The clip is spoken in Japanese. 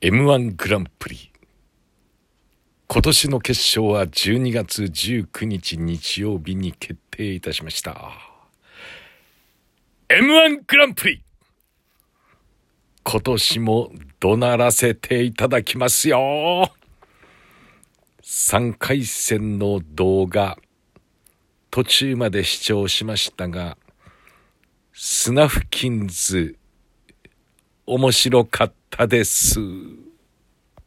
M1 グランプリ。今年の決勝は12月19日日曜日に決定いたしました。M1 グランプリ。今年も怒鳴らせていただきますよ。3回戦の動画途中まで視聴しましたがスナフキンズ面白かったです。